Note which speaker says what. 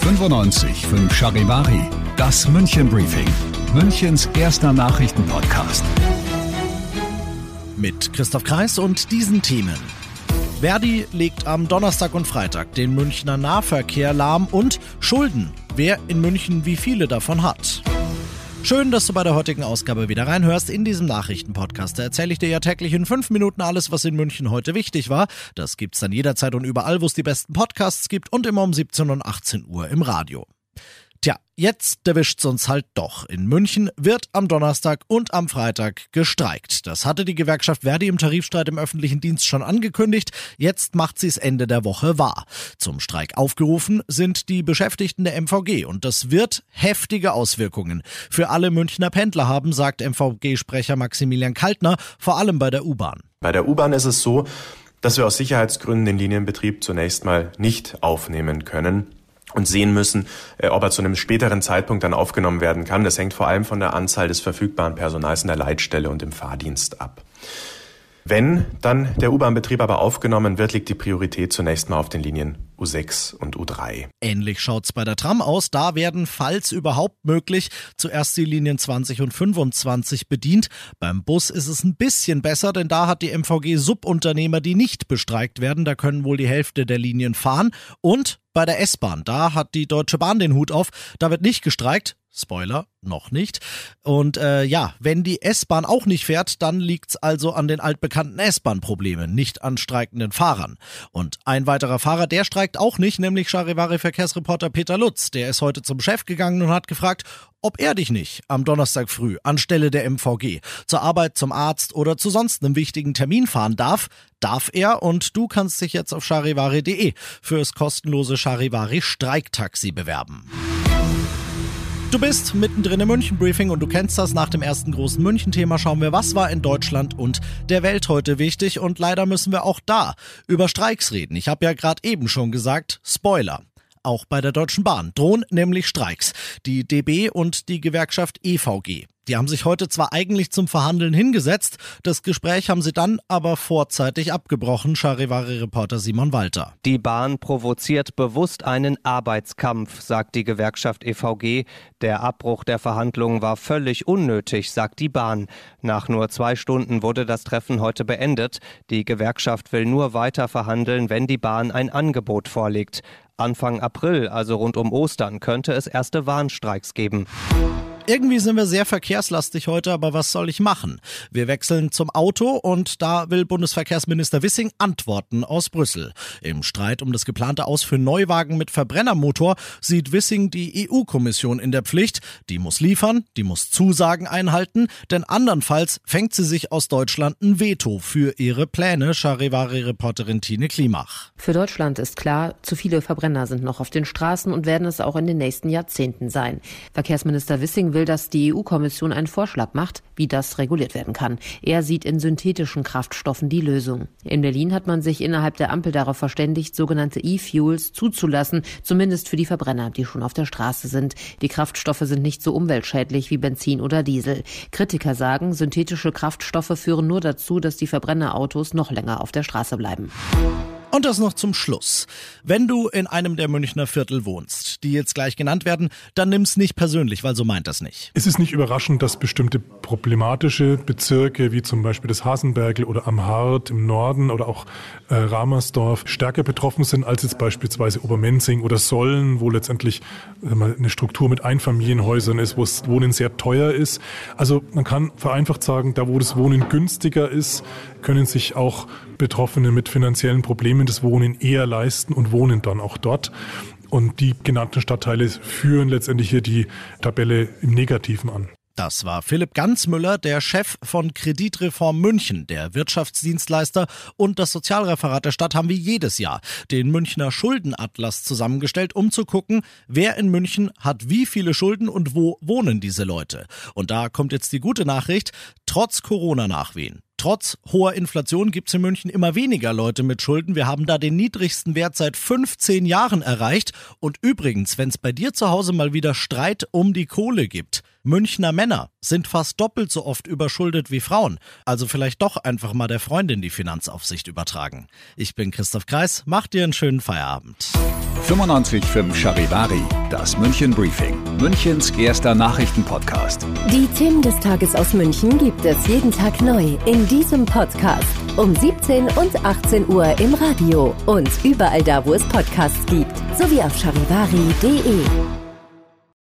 Speaker 1: 95 5 Charivari, das München Briefing, Münchens erster Nachrichtenpodcast.
Speaker 2: Mit Christoph Kreis und diesen Themen. Verdi legt am Donnerstag und Freitag den Münchner Nahverkehr lahm und Schulden. Wer in München wie viele davon hat. Schön, dass du bei der heutigen Ausgabe wieder reinhörst. In diesem Nachrichtenpodcast erzähle ich dir ja täglich in fünf Minuten alles, was in München heute wichtig war. Das gibt's dann jederzeit und überall, wo es die besten Podcasts gibt und immer um 17 und 18 Uhr im Radio. Tja, jetzt erwischt's uns halt doch. In München wird am Donnerstag und am Freitag gestreikt. Das hatte die Gewerkschaft Verdi im Tarifstreit im öffentlichen Dienst schon angekündigt. Jetzt macht sie es Ende der Woche wahr. Zum Streik aufgerufen sind die Beschäftigten der MVG und das wird heftige Auswirkungen für alle Münchner Pendler haben, sagt MVG-Sprecher Maximilian Kaltner, vor allem bei der U-Bahn.
Speaker 3: Bei der U-Bahn ist es so, dass wir aus Sicherheitsgründen den Linienbetrieb zunächst mal nicht aufnehmen können und sehen müssen, äh, ob er zu einem späteren Zeitpunkt dann aufgenommen werden kann. Das hängt vor allem von der Anzahl des verfügbaren Personals in der Leitstelle und im Fahrdienst ab. Wenn dann der U-Bahn-Betrieb aber aufgenommen wird, liegt die Priorität zunächst mal auf den Linien U6 und U3.
Speaker 2: Ähnlich schaut's bei der Tram aus. Da werden, falls überhaupt möglich, zuerst die Linien 20 und 25 bedient. Beim Bus ist es ein bisschen besser, denn da hat die MVG Subunternehmer, die nicht bestreikt werden. Da können wohl die Hälfte der Linien fahren. Und bei der S-Bahn, da hat die Deutsche Bahn den Hut auf. Da wird nicht gestreikt. Spoiler, noch nicht. Und äh, ja, wenn die S-Bahn auch nicht fährt, dann liegt's also an den altbekannten S-Bahn-Problemen, nicht an streikenden Fahrern. Und ein weiterer Fahrer, der streikt auch nicht, nämlich Charivari-Verkehrsreporter Peter Lutz. Der ist heute zum Chef gegangen und hat gefragt, ob er dich nicht am Donnerstag früh anstelle der MVG zur Arbeit, zum Arzt oder zu sonst einem wichtigen Termin fahren darf. Darf er und du kannst dich jetzt auf charivari.de fürs kostenlose Charivari Streiktaxi bewerben. Du bist mittendrin im München-Briefing und du kennst das. Nach dem ersten großen München-Thema schauen wir, was war in Deutschland und der Welt heute wichtig. Und leider müssen wir auch da über Streiks reden. Ich habe ja gerade eben schon gesagt, Spoiler. Auch bei der Deutschen Bahn drohen nämlich Streiks. Die DB und die Gewerkschaft EVG. Die haben sich heute zwar eigentlich zum Verhandeln hingesetzt, das Gespräch haben sie dann aber vorzeitig abgebrochen, Charivari-Reporter Simon Walter.
Speaker 4: Die Bahn provoziert bewusst einen Arbeitskampf, sagt die Gewerkschaft EVG. Der Abbruch der Verhandlungen war völlig unnötig, sagt die Bahn. Nach nur zwei Stunden wurde das Treffen heute beendet. Die Gewerkschaft will nur weiter verhandeln, wenn die Bahn ein Angebot vorlegt. Anfang April, also rund um Ostern, könnte es erste Warnstreiks geben.
Speaker 2: Irgendwie sind wir sehr verkehrslastig heute, aber was soll ich machen? Wir wechseln zum Auto und da will Bundesverkehrsminister Wissing Antworten aus Brüssel. Im Streit um das geplante Aus für Neuwagen mit Verbrennermotor sieht Wissing die EU-Kommission in der Pflicht. Die muss liefern, die muss Zusagen einhalten, denn andernfalls fängt sie sich aus Deutschland ein Veto für ihre Pläne, Charivari-Reporterin Tine Klimach.
Speaker 5: Für Deutschland ist klar, zu viele Verbrenner sind noch auf den Straßen und werden es auch in den nächsten Jahrzehnten sein. Verkehrsminister Wissing will, dass die EU-Kommission einen Vorschlag macht, wie das reguliert werden kann. Er sieht in synthetischen Kraftstoffen die Lösung. In Berlin hat man sich innerhalb der Ampel darauf verständigt, sogenannte E-Fuels zuzulassen, zumindest für die Verbrenner, die schon auf der Straße sind. Die Kraftstoffe sind nicht so umweltschädlich wie Benzin oder Diesel. Kritiker sagen, synthetische Kraftstoffe führen nur dazu, dass die Verbrennerautos noch länger auf der Straße bleiben.
Speaker 2: Und das noch zum Schluss. Wenn du in einem der Münchner Viertel wohnst, die jetzt gleich genannt werden, dann nimm's nicht persönlich, weil so meint das nicht.
Speaker 6: Es ist nicht überraschend, dass bestimmte problematische Bezirke, wie zum Beispiel das Hasenbergel oder am Hart im Norden oder auch äh, Ramersdorf, stärker betroffen sind als jetzt beispielsweise Obermenzing oder Sollen, wo letztendlich äh, eine Struktur mit Einfamilienhäusern ist, wo das Wohnen sehr teuer ist. Also man kann vereinfacht sagen, da wo das Wohnen günstiger ist, können sich auch Betroffene mit finanziellen Problemen das Wohnen eher leisten und wohnen dann auch dort. Und die genannten Stadtteile führen letztendlich hier die Tabelle im Negativen an.
Speaker 2: Das war Philipp Ganzmüller, der Chef von Kreditreform München. Der Wirtschaftsdienstleister und das Sozialreferat der Stadt haben wie jedes Jahr den Münchner Schuldenatlas zusammengestellt, um zu gucken, wer in München hat wie viele Schulden und wo wohnen diese Leute. Und da kommt jetzt die gute Nachricht, trotz Corona-Nachwehen. Trotz hoher Inflation gibt es in München immer weniger Leute mit Schulden. Wir haben da den niedrigsten Wert seit 15 Jahren erreicht. Und übrigens, wenn es bei dir zu Hause mal wieder Streit um die Kohle gibt, Münchner Männer sind fast doppelt so oft überschuldet wie Frauen. Also vielleicht doch einfach mal der Freundin die Finanzaufsicht übertragen. Ich bin Christoph Kreis, mach dir einen schönen Feierabend.
Speaker 1: 95.5 Charivari, das München Briefing, Münchens erster Nachrichtenpodcast.
Speaker 7: Die Themen des Tages aus München gibt es jeden Tag neu in diesem Podcast. Um 17 und 18 Uhr im Radio und überall da, wo es Podcasts gibt. Sowie auf charivari.de.